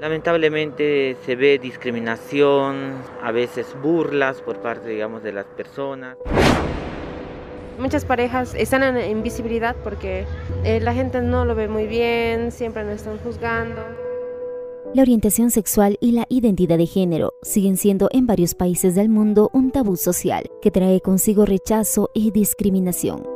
Lamentablemente se ve discriminación, a veces burlas por parte, digamos, de las personas. Muchas parejas están en invisibilidad porque eh, la gente no lo ve muy bien, siempre nos están juzgando. La orientación sexual y la identidad de género siguen siendo en varios países del mundo un tabú social que trae consigo rechazo y discriminación.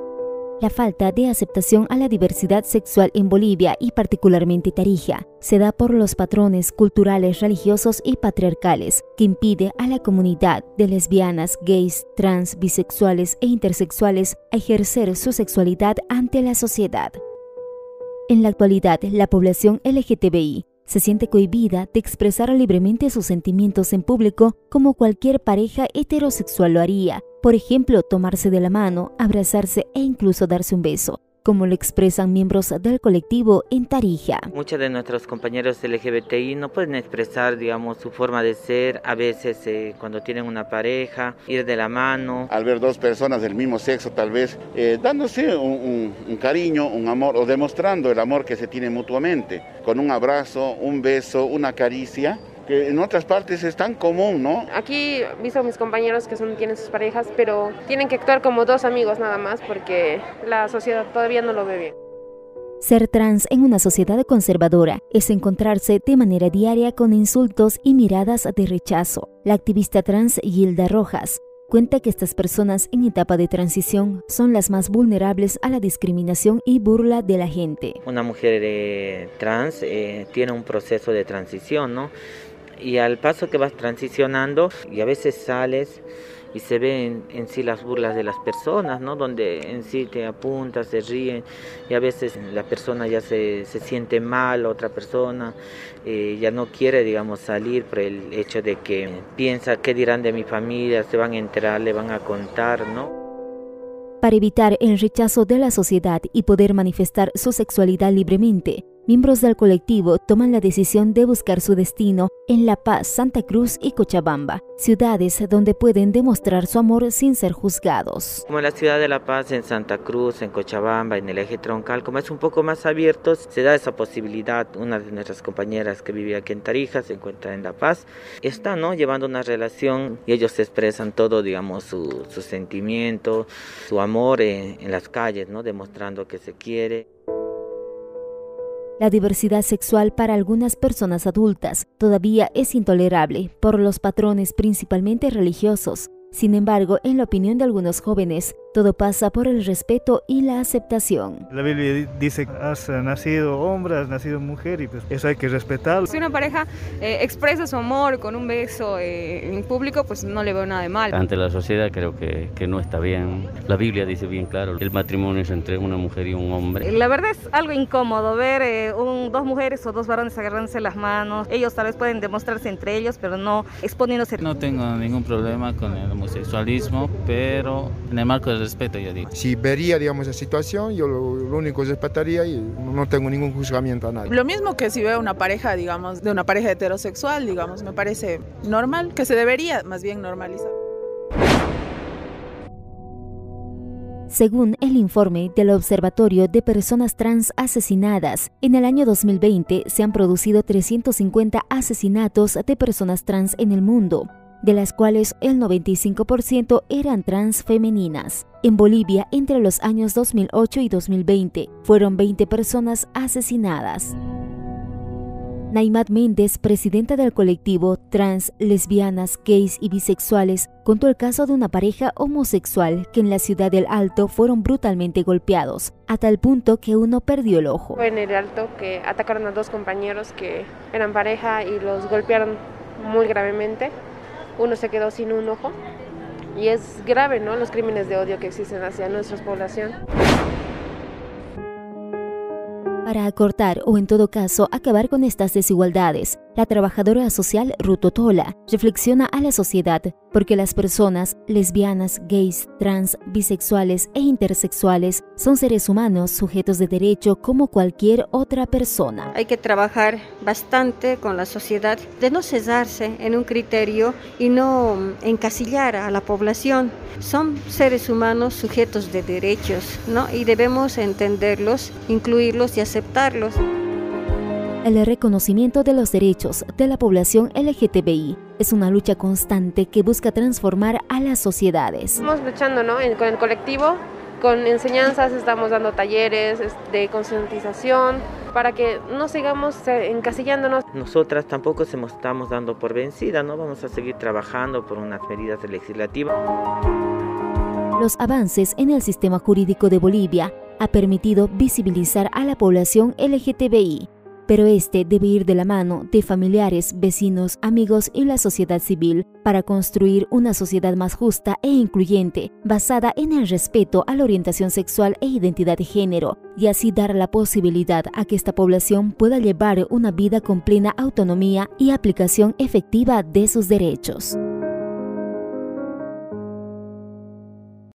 La falta de aceptación a la diversidad sexual en Bolivia y particularmente Tarija se da por los patrones culturales, religiosos y patriarcales que impide a la comunidad de lesbianas, gays, trans, bisexuales e intersexuales ejercer su sexualidad ante la sociedad. En la actualidad, la población LGTBI se siente cohibida de expresar libremente sus sentimientos en público como cualquier pareja heterosexual lo haría, por ejemplo, tomarse de la mano, abrazarse e incluso darse un beso como lo expresan miembros del colectivo en Tarija. Muchos de nuestros compañeros LGBTI no pueden expresar, digamos, su forma de ser, a veces eh, cuando tienen una pareja, ir de la mano. Al ver dos personas del mismo sexo, tal vez eh, dándose un, un cariño, un amor o demostrando el amor que se tiene mutuamente, con un abrazo, un beso, una caricia que en otras partes es tan común, ¿no? Aquí he visto a mis compañeros que son, tienen sus parejas, pero tienen que actuar como dos amigos nada más porque la sociedad todavía no lo ve bien. Ser trans en una sociedad conservadora es encontrarse de manera diaria con insultos y miradas de rechazo. La activista trans Gilda Rojas cuenta que estas personas en etapa de transición son las más vulnerables a la discriminación y burla de la gente. Una mujer eh, trans eh, tiene un proceso de transición, ¿no? Y al paso que vas transicionando y a veces sales y se ven en sí las burlas de las personas, ¿no? Donde en sí te apuntas, se ríen y a veces la persona ya se, se siente mal, otra persona eh, ya no quiere, digamos, salir por el hecho de que piensa qué dirán de mi familia, se van a enterar, le van a contar, ¿no? Para evitar el rechazo de la sociedad y poder manifestar su sexualidad libremente, miembros del colectivo toman la decisión de buscar su destino en La Paz, Santa Cruz y Cochabamba, ciudades donde pueden demostrar su amor sin ser juzgados. Como en la ciudad de La Paz, en Santa Cruz, en Cochabamba, en el eje troncal, como es un poco más abierto, se da esa posibilidad. Una de nuestras compañeras que vive aquí en Tarija se encuentra en La Paz, está ¿no? llevando una relación y ellos expresan todo, digamos, su, su sentimiento, su amor en, en las calles, ¿no? demostrando que se quiere. La diversidad sexual para algunas personas adultas todavía es intolerable por los patrones principalmente religiosos. Sin embargo, en la opinión de algunos jóvenes, todo pasa por el respeto y la aceptación. La Biblia dice, has nacido hombre, has nacido mujer y pues eso hay que respetarlo. Si una pareja eh, expresa su amor con un beso eh, en público, pues no le veo nada de mal. Ante la sociedad creo que, que no está bien. La Biblia dice bien claro, el matrimonio es entre una mujer y un hombre. La verdad es algo incómodo ver eh, un, dos mujeres o dos varones agarrándose las manos. Ellos tal vez pueden demostrarse entre ellos, pero no exponiéndose. No tengo ningún problema con el homosexualismo, pero en el marco del respeto, yo digo. Si vería, digamos, esa situación, yo lo, lo único que respetaría y no tengo ningún juzgamiento a nadie. Lo mismo que si veo una pareja, digamos, de una pareja heterosexual, digamos, me parece normal, que se debería más bien normalizar. Según el informe del Observatorio de Personas Trans Asesinadas, en el año 2020 se han producido 350 asesinatos de personas trans en el mundo, de las cuales el 95% eran trans femeninas. En Bolivia, entre los años 2008 y 2020, fueron 20 personas asesinadas. Naimat Méndez, presidenta del colectivo Trans, Lesbianas, Gays y Bisexuales, contó el caso de una pareja homosexual que en la ciudad del Alto fueron brutalmente golpeados, a tal punto que uno perdió el ojo. En el Alto que atacaron a dos compañeros que eran pareja y los golpearon muy gravemente uno se quedó sin un ojo. Y es grave, ¿no? Los crímenes de odio que existen hacia nuestra población. Para acortar o en todo caso acabar con estas desigualdades, la trabajadora social Rutotola reflexiona a la sociedad porque las personas lesbianas, gays, trans, bisexuales e intersexuales son seres humanos sujetos de derecho como cualquier otra persona. Hay que trabajar bastante con la sociedad de no cesarse en un criterio y no encasillar a la población. Son seres humanos sujetos de derechos, ¿no? Y debemos entenderlos, incluirlos y aceptarlos. El reconocimiento de los derechos de la población LGTBI es una lucha constante que busca transformar a las sociedades. Estamos luchando ¿no? con el colectivo, con enseñanzas, estamos dando talleres de concientización para que no sigamos eh, encasillándonos. Nosotras tampoco se estamos dando por vencida, no vamos a seguir trabajando por unas medidas legislativas. Los avances en el sistema jurídico de Bolivia ha permitido visibilizar a la población LGTBI pero este debe ir de la mano de familiares, vecinos, amigos y la sociedad civil para construir una sociedad más justa e incluyente, basada en el respeto a la orientación sexual e identidad de género, y así dar la posibilidad a que esta población pueda llevar una vida con plena autonomía y aplicación efectiva de sus derechos.